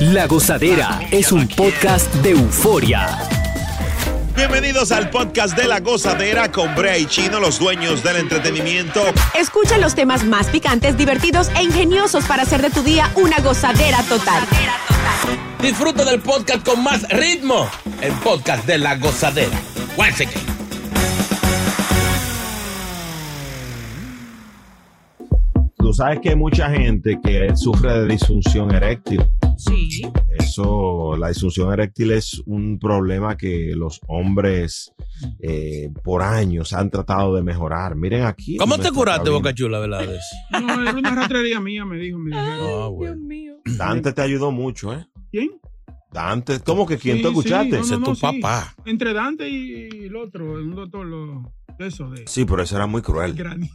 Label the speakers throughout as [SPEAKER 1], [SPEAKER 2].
[SPEAKER 1] La Gozadera es un podcast de euforia.
[SPEAKER 2] Bienvenidos al podcast de La Gozadera con Brea y Chino, los dueños del entretenimiento.
[SPEAKER 3] Escucha los temas más picantes, divertidos e ingeniosos para hacer de tu día una gozadera total.
[SPEAKER 4] Disfruta del podcast con más ritmo. El podcast de La Gozadera. Once again.
[SPEAKER 2] Tú sabes que hay mucha gente que sufre de disfunción eréctil.
[SPEAKER 5] Sí.
[SPEAKER 2] Eso, la disfunción eréctil es un problema que los hombres eh, por años han tratado de mejorar. Miren aquí.
[SPEAKER 4] ¿Cómo te curaste. Boca Chula, Velázquez?
[SPEAKER 5] No, era una rastrería mía, me dijo. Me dijeron.
[SPEAKER 4] Ah, bueno.
[SPEAKER 2] Dante te ayudó mucho, ¿eh?
[SPEAKER 5] ¿Quién?
[SPEAKER 2] Dante, ¿cómo que quién
[SPEAKER 5] Sí,
[SPEAKER 2] te
[SPEAKER 5] sí,
[SPEAKER 2] escuchaste?
[SPEAKER 5] no,
[SPEAKER 4] Ese es
[SPEAKER 5] no,
[SPEAKER 4] tu
[SPEAKER 5] sí.
[SPEAKER 4] papá.
[SPEAKER 5] Entre Dante y el otro, un doctor lo, de eso, de
[SPEAKER 2] Sí, pero eso era muy cruel.
[SPEAKER 5] Granny.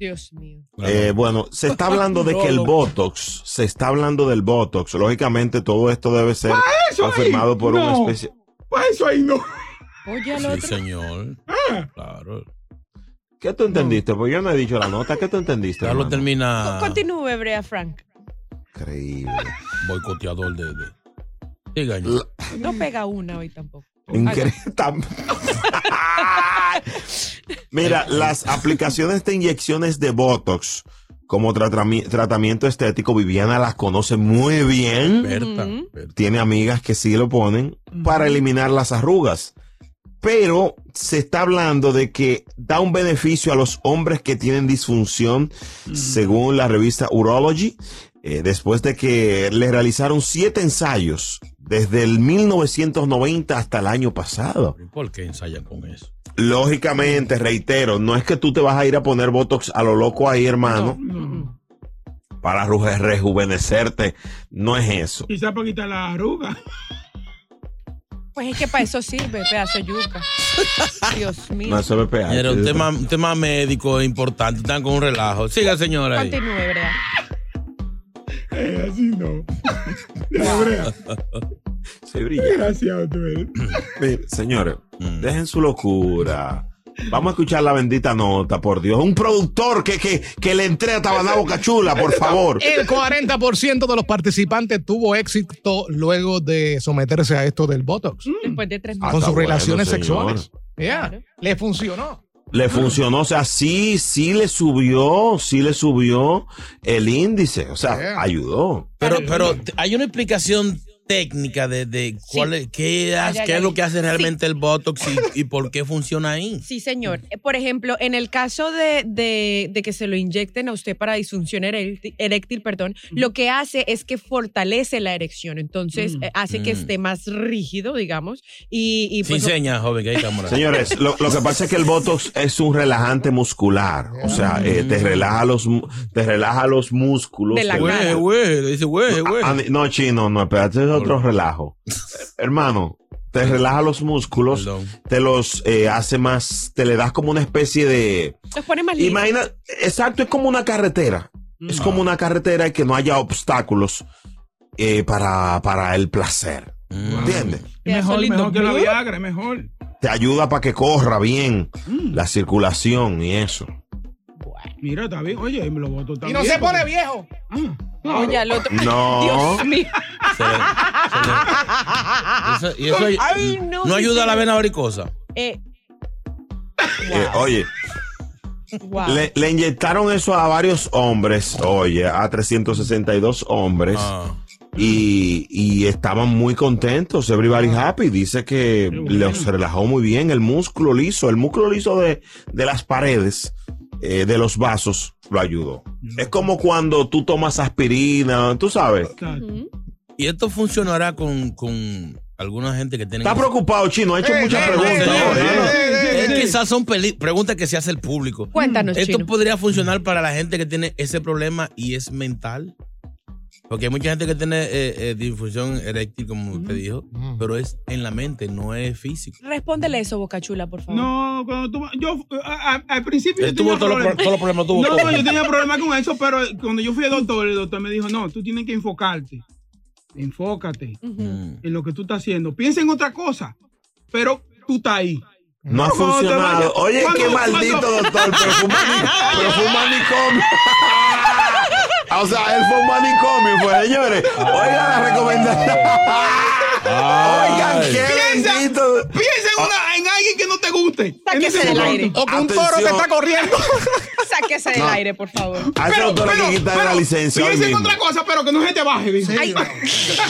[SPEAKER 6] Dios mío.
[SPEAKER 2] Eh, bueno, se está hablando de que el Botox, se está hablando del Botox. Lógicamente todo esto debe ser confirmado por una
[SPEAKER 5] No.
[SPEAKER 2] especie...
[SPEAKER 5] Pues eso ahí no.
[SPEAKER 6] Oye al
[SPEAKER 4] Sí,
[SPEAKER 6] otro.
[SPEAKER 4] señor.
[SPEAKER 5] Ah,
[SPEAKER 4] Claro.
[SPEAKER 2] ¿Qué tú entendiste? Pues yo no he dicho la nota. ¿Qué tú entendiste?
[SPEAKER 4] Carlos
[SPEAKER 2] hermano?
[SPEAKER 4] termina
[SPEAKER 6] Continúe, Brea Frank.
[SPEAKER 2] Increíble.
[SPEAKER 4] boicoteador de. de... Diga,
[SPEAKER 2] La-
[SPEAKER 6] No pega una hoy tampoco.
[SPEAKER 2] Increíble. Mira, las aplicaciones de inyecciones de Botox como tratami- tratamiento estético, Viviana las conoce muy bien.
[SPEAKER 4] Berta.
[SPEAKER 6] Ujú.
[SPEAKER 4] Berta.
[SPEAKER 2] Tiene amigas que sí lo ponen para eliminar las arrugas. Pero se está hablando de que da un beneficio a los hombres que tienen disfunción, según la revista Urology, eh, después de que le realizaron siete ensayos desde el 1990 hasta el año pasado.
[SPEAKER 4] ¿Por qué ensayan con eso?
[SPEAKER 2] Lógicamente, reitero, no es que tú te vas a ir a poner Botox a lo loco ahí, hermano,
[SPEAKER 5] no.
[SPEAKER 2] para reju- rejuvenecerte. No es eso.
[SPEAKER 5] Quizás para quitar la arruga.
[SPEAKER 6] Pues es que para eso sirve, pedazo de yuca. Dios mío.
[SPEAKER 2] No, eso es PH.
[SPEAKER 4] Era un tema, un tema médico importante. Están con un relajo. Siga, señora.
[SPEAKER 6] Continúe, Brea.
[SPEAKER 5] Eh, así no.
[SPEAKER 2] Sí, brilla.
[SPEAKER 5] Gracias, tú eres.
[SPEAKER 2] Señores,
[SPEAKER 4] Mm.
[SPEAKER 2] dejen su locura. Vamos a escuchar la bendita nota, por Dios. Un productor que, que, que le entrega a Tabaná Boca Chula, por favor.
[SPEAKER 7] El 40% de los participantes tuvo éxito luego de someterse a esto del Botox
[SPEAKER 6] Después de tres
[SPEAKER 2] Ah,
[SPEAKER 6] meses.
[SPEAKER 7] con sus
[SPEAKER 2] bueno,
[SPEAKER 7] relaciones
[SPEAKER 2] señor.
[SPEAKER 7] sexuales. Yeah,
[SPEAKER 6] Claro.
[SPEAKER 7] Le funcionó.
[SPEAKER 2] Le funcionó, o sea, sí, sí le subió, sí le subió el índice, o sea,
[SPEAKER 7] Yeah.
[SPEAKER 2] ayudó.
[SPEAKER 4] Pero, pero hay una explicación técnica de, de cuál es, qué,
[SPEAKER 6] Ay, ay,
[SPEAKER 4] qué es lo que hace realmente el Botox y, y por qué funciona ahí.
[SPEAKER 6] Sí, señor. Eh, Por ejemplo, en el caso de, de- de que se lo inyecten a usted para disfunción eréctil, eréctil, perdón, lo que hace es que fortalece la erección. Entonces,
[SPEAKER 5] Mm.
[SPEAKER 6] eh, hace que
[SPEAKER 4] Mm.
[SPEAKER 6] esté más rígido, digamos. Y, y
[SPEAKER 4] Sin
[SPEAKER 6] pues,
[SPEAKER 4] señas, joven, que hay cámara.
[SPEAKER 2] Señores, lo, lo que pasa es que el Botox es un relajante muscular, o sea, eh, te relaja los, te relaja los músculos.
[SPEAKER 6] De la
[SPEAKER 4] Güey,
[SPEAKER 6] cara.
[SPEAKER 4] güey, dice güey, güey.
[SPEAKER 2] No, chino, no, espérate, es otro relajo. Hermano, te relaja los músculos,
[SPEAKER 4] Perdón.
[SPEAKER 2] te los eh, hace más, te le das como una especie de...
[SPEAKER 6] los pone más.
[SPEAKER 2] Imagina, exacto, es como una carretera. Es como una carretera y que no haya obstáculos. eh, para, para el placer. ¿Entiendes?
[SPEAKER 5] Es mejor, que la Viagra, es mejor.
[SPEAKER 2] Te ayuda para que corra bien
[SPEAKER 5] Mm.
[SPEAKER 2] la circulación y eso.
[SPEAKER 5] Mira, está bien. Oye, me lo voto
[SPEAKER 7] Y
[SPEAKER 5] también.
[SPEAKER 7] no se pone
[SPEAKER 5] porque-
[SPEAKER 7] viejo.
[SPEAKER 5] Ah,
[SPEAKER 6] Oye, al otro.
[SPEAKER 2] No.
[SPEAKER 6] Dios mío.
[SPEAKER 4] Se le- se le- eso- y eso
[SPEAKER 6] Ay, no,
[SPEAKER 4] no ayuda a la vena varicosa.
[SPEAKER 6] Eh,
[SPEAKER 2] Eh, oye,
[SPEAKER 6] wow.
[SPEAKER 2] le, le inyectaron eso a varios hombres, oye, a 362 hombres.
[SPEAKER 4] Ah.
[SPEAKER 2] Y, y estaban muy contentos, everybody happy. Dice que los relajó muy bien el músculo liso, el músculo liso de, de las paredes, eh, de los vasos, lo ayudó. Es como cuando tú tomas aspirina, tú sabes.
[SPEAKER 4] Y esto funcionará con, con alguna gente que tiene.
[SPEAKER 2] Está preocupado, Chino, ha hecho
[SPEAKER 7] Eh,
[SPEAKER 2] muchas
[SPEAKER 7] eh,
[SPEAKER 2] preguntas.
[SPEAKER 7] eh, eh,
[SPEAKER 2] ¿eh?
[SPEAKER 7] eh,
[SPEAKER 4] quizás son peli- preguntas que se hace el público.
[SPEAKER 6] Cuéntanos,
[SPEAKER 4] Esto
[SPEAKER 6] Chino.
[SPEAKER 4] podría funcionar para la gente que tiene ese problema y es mental. Porque hay mucha gente que tiene eh, eh, disfunción eréctil, como usted dijo, pero es en la mente, no es físico.
[SPEAKER 6] Respóndele eso, Boca Chula, por favor.
[SPEAKER 5] No, cuando tú. Yo, a- a- al principio.
[SPEAKER 4] Él
[SPEAKER 5] yo
[SPEAKER 4] tuvo
[SPEAKER 5] tenía
[SPEAKER 4] todos los,
[SPEAKER 5] problemas.
[SPEAKER 4] pro- todos los problemas. Tuvo
[SPEAKER 5] No,
[SPEAKER 4] todo.
[SPEAKER 5] no, yo tenía problemas con eso, pero cuando yo fui al doctor, el doctor me dijo, no, tú tienes que enfocarte. Enfócate
[SPEAKER 4] Mm.
[SPEAKER 5] en lo que tú estás haciendo. Piensa en otra cosa, pero tú estás ahí.
[SPEAKER 2] No ha
[SPEAKER 5] Cuando te
[SPEAKER 2] funcionado.
[SPEAKER 5] vayas-
[SPEAKER 2] Oye,
[SPEAKER 5] cuando-
[SPEAKER 2] qué maldito
[SPEAKER 5] cuando-
[SPEAKER 2] doctor, pero manicomio. o sea, él fue un manicomio, pues, señores. Oigan la recomendación. Oigan, qué
[SPEAKER 5] Piensa,
[SPEAKER 2] bendito.
[SPEAKER 5] piensa en, una- en alguien que no te guste.
[SPEAKER 6] Sáquese
[SPEAKER 5] ese
[SPEAKER 6] del aire.
[SPEAKER 7] O que un
[SPEAKER 2] Atención.
[SPEAKER 7] toro te está corriendo.
[SPEAKER 6] Sáquese del
[SPEAKER 2] No.
[SPEAKER 6] aire, por favor.
[SPEAKER 2] A ese doctor hay que la licencia
[SPEAKER 5] Piensa en otra cosa, pero que no se te baje. dice.
[SPEAKER 6] Ay,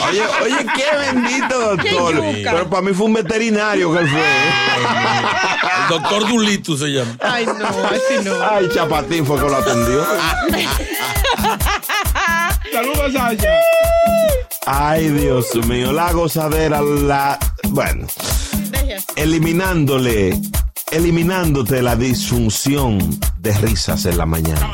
[SPEAKER 2] Oye, oye, qué bendito doctor. Pero para mí fue un veterinario que él fue.
[SPEAKER 4] El doctor Dulito se llama.
[SPEAKER 6] ay, no, así no.
[SPEAKER 2] Ay, Chapatín fue que lo atendió.
[SPEAKER 5] Saludos.
[SPEAKER 2] Ay, Dios mío, la gozadera, la. Bueno, eliminándole, eliminándote la disfunción de risas en la mañana.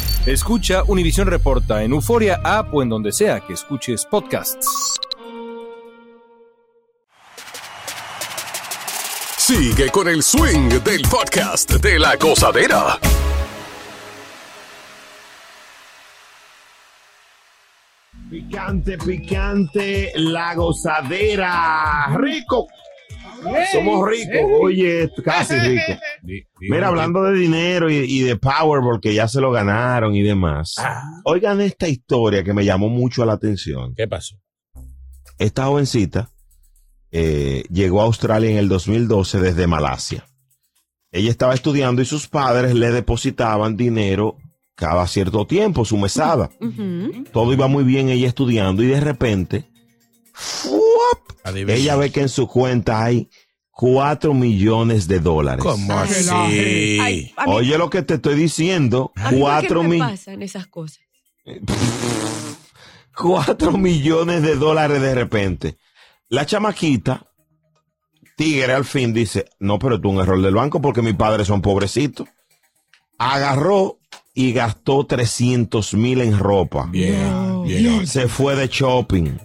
[SPEAKER 8] Escucha Univisión Reporta en Euforia App o en donde sea que escuches podcasts.
[SPEAKER 1] Sigue con el swing del podcast de la gozadera.
[SPEAKER 2] Picante, picante, la gozadera. Rico. Somos ricos. Oye, casi ricos. Mira, hablando de dinero y, y de Powerball que ya se lo ganaron y demás. Oigan esta historia que me llamó mucho la atención.
[SPEAKER 4] ¿Qué pasó?
[SPEAKER 2] Esta jovencita eh, llegó a Australia en el 2012 desde Malasia. Ella estaba estudiando y sus padres le depositaban dinero cada cierto tiempo, su mesada. Todo iba muy bien ella estudiando y de repente.
[SPEAKER 4] Adivina.
[SPEAKER 2] ella ve que en su cuenta hay 4 millones de dólares.
[SPEAKER 4] ¿Cómo así?
[SPEAKER 6] Ay, a mí-
[SPEAKER 2] Oye lo que te estoy diciendo,
[SPEAKER 6] a mí, ¿por qué
[SPEAKER 2] 4
[SPEAKER 6] me
[SPEAKER 2] millones.
[SPEAKER 6] pasan esas cosas?
[SPEAKER 2] 4 millones de dólares de repente. La chamaquita, tigre al fin dice, no, pero tú un error del banco porque mis padres son pobrecitos. Agarró y gastó 300 mil en ropa.
[SPEAKER 4] Bien, bien.
[SPEAKER 2] Se fue de shopping.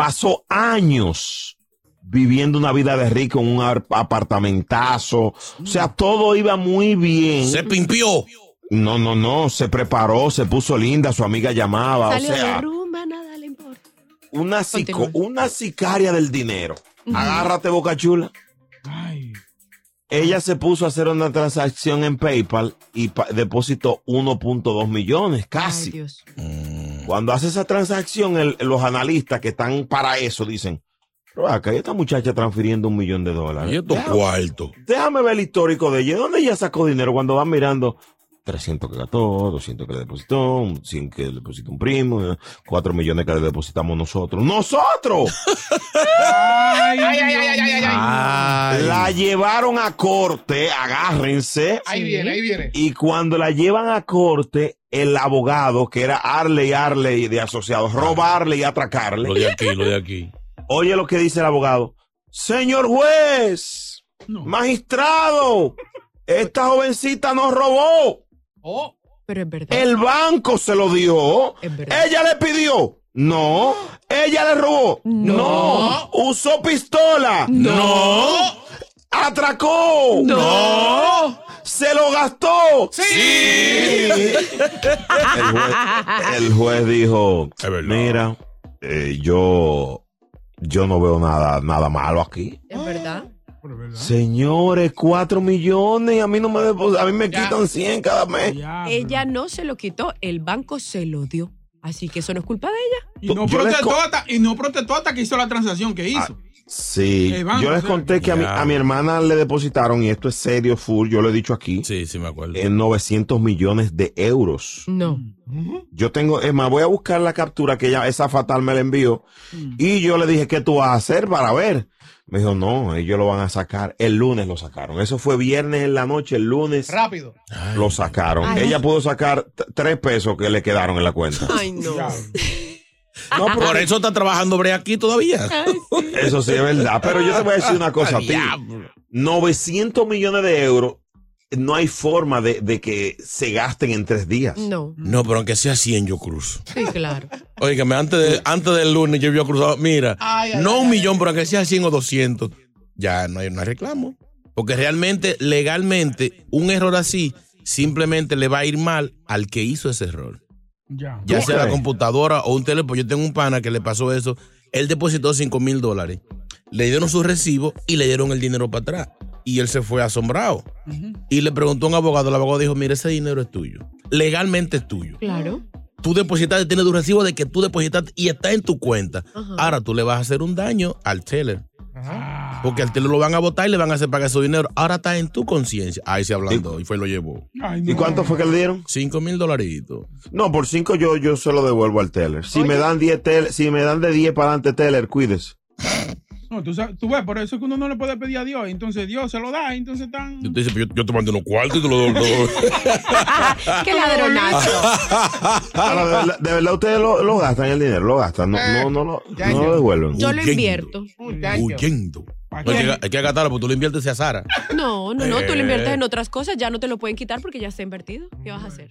[SPEAKER 2] Pasó años viviendo una vida de rico en un ar- apartamentazo. O sea, todo iba muy bien.
[SPEAKER 4] Se pimpió.
[SPEAKER 2] No, no, no, se preparó, se puso linda, su amiga llamaba.
[SPEAKER 6] Salió
[SPEAKER 2] o sea,
[SPEAKER 6] de rumba, nada le importa.
[SPEAKER 2] una,
[SPEAKER 6] Continúa.
[SPEAKER 2] una sicaria del dinero. Agárrate, boca chula. Ella se puso a hacer una transacción en PayPal y depositó 1.2 millones, casi.
[SPEAKER 6] Ay, Dios.
[SPEAKER 2] Cuando hace esa transacción, el- los analistas que están para eso dicen, pero acá esta muchacha transfiriendo un millón de dólares.
[SPEAKER 4] Y estos
[SPEAKER 2] Déjame-
[SPEAKER 4] cuartos.
[SPEAKER 2] Déjame ver el histórico de ella. ¿De dónde ella sacó dinero cuando va mirando? 300 que gastó, 200 que le depositó, 100 que le depositó un primo, 4 millones que le depositamos nosotros. ¡Nosotros!
[SPEAKER 5] Ay, ay, ay, ay, ay, ay.
[SPEAKER 4] Ay.
[SPEAKER 2] La llevaron a corte, agárrense.
[SPEAKER 7] Ahí viene, ahí viene.
[SPEAKER 2] Y cuando la llevan a corte, el abogado, que era Arley Arley de asociados, robarle y atracarle.
[SPEAKER 4] Lo de aquí, lo de aquí.
[SPEAKER 2] Oye lo que dice el abogado. Señor juez, magistrado, esta jovencita nos robó.
[SPEAKER 7] Oh,
[SPEAKER 6] Pero es verdad.
[SPEAKER 2] El banco se lo dio.
[SPEAKER 6] Es verdad.
[SPEAKER 2] Ella le pidió. No. Ella le robó. No. Usó pistola.
[SPEAKER 4] No.
[SPEAKER 2] Atracó.
[SPEAKER 4] No.
[SPEAKER 2] Se lo gastó.
[SPEAKER 4] Sí.
[SPEAKER 2] El juez, el juez dijo, mira, eh, yo, yo no veo nada, nada malo aquí.
[SPEAKER 6] Es verdad.
[SPEAKER 2] Señores, cuatro millones, a mí no me a mí me
[SPEAKER 7] Ya.
[SPEAKER 2] quitan 100 cada mes.
[SPEAKER 6] Ella no se lo quitó, el banco se lo dio. Así que eso no es culpa de ella.
[SPEAKER 5] Y no, protestó hasta, y no protestó hasta que hizo la transacción que hizo.
[SPEAKER 2] Sí,
[SPEAKER 5] El banco,
[SPEAKER 2] yo les
[SPEAKER 5] o sea,
[SPEAKER 2] conté que a mi,
[SPEAKER 4] ya.
[SPEAKER 2] a mi hermana le depositaron, y esto es serio, full, yo lo he dicho aquí,
[SPEAKER 4] Sí, sí me acuerdo.
[SPEAKER 2] en 900 millones de euros.
[SPEAKER 6] No.
[SPEAKER 2] Yo tengo, es más, voy a buscar la captura que ella, esa fatal me la envió, y yo le dije, ¿qué tú vas a hacer para ver? Me dijo, no, ellos lo van a sacar. El lunes lo sacaron. Eso fue viernes en la noche, el lunes
[SPEAKER 7] rápido.
[SPEAKER 2] Lo sacaron.
[SPEAKER 6] Ay.
[SPEAKER 2] Ella pudo sacar tres pesos que le quedaron en la cuenta.
[SPEAKER 6] Ay, no.
[SPEAKER 2] No,
[SPEAKER 4] Por
[SPEAKER 2] porque-
[SPEAKER 4] eso está trabajando Brea aquí todavía.
[SPEAKER 2] eso sí es verdad. Pero yo te voy a decir una cosa a ti.
[SPEAKER 4] Diablo.
[SPEAKER 2] 900 millones de euros, no hay forma de, de que se gasten en tres días.
[SPEAKER 6] No.
[SPEAKER 4] No, pero aunque sea 100 yo cruzo.
[SPEAKER 6] Sí, claro.
[SPEAKER 4] Óigame, antes, de, antes del lunes yo había cruzado, mira,
[SPEAKER 7] Ay, ay,
[SPEAKER 4] no
[SPEAKER 7] ay,
[SPEAKER 4] un
[SPEAKER 7] ay,
[SPEAKER 4] millón, pero aunque sea 100 o 200, ya no hay, no hay reclamo. Porque realmente, legalmente, un error así simplemente le va a ir mal al que hizo ese error.
[SPEAKER 5] Ya.
[SPEAKER 4] Ya
[SPEAKER 2] ¿Tú
[SPEAKER 4] sea la computadora o un teléfono. Yo tengo un pana que le pasó eso. Él depositó 5 mil dólares. Le dieron su recibo y le dieron el dinero para atrás. Y él se fue asombrado. Y le preguntó a un abogado. El abogado dijo: Mira, ese dinero es tuyo. Legalmente es tuyo.
[SPEAKER 6] Claro.
[SPEAKER 4] Tú depositaste, tienes tu recibo de que tú depositaste y está en tu cuenta. Ahora tú le vas a hacer un daño al teller. Porque al teller lo van a votar y le van a hacer pagar su dinero. Ahora está en tu conciencia. Ahí se hablando y fue y lo llevó.
[SPEAKER 5] Ay,
[SPEAKER 2] ¿Y cuánto fue que le dieron?
[SPEAKER 4] 5 mil dolaritos.
[SPEAKER 2] No, por cinco yo, yo se lo devuelvo al teller. Si me dan 10 tel- si me dan de 10 para adelante teller, cuídese.
[SPEAKER 5] No, tú, sabes- tú ves, por eso es que uno no le puede pedir a Dios. Entonces Dios se lo da, entonces están.
[SPEAKER 4] Yo te dice, yo, yo te mando unos cuartos y te lo doy.
[SPEAKER 6] Qué ladronazo.
[SPEAKER 2] Ahora, de, verdad- de verdad ustedes lo, lo gastan el dinero, lo gastan, no,
[SPEAKER 7] Eh,
[SPEAKER 2] no, no,
[SPEAKER 7] ya,
[SPEAKER 2] no
[SPEAKER 7] ya.
[SPEAKER 2] lo devuelven.
[SPEAKER 6] Yo lo invierto.
[SPEAKER 4] Huyendo.
[SPEAKER 5] ¿Para
[SPEAKER 4] No, hay, que, agatarlo porque tú lo inviertes a Sara.
[SPEAKER 6] No, no, no. Tú lo
[SPEAKER 4] Eh.
[SPEAKER 6] inviertes en otras cosas, ya no te lo pueden quitar porque ya está invertido. ¿Qué vas a hacer?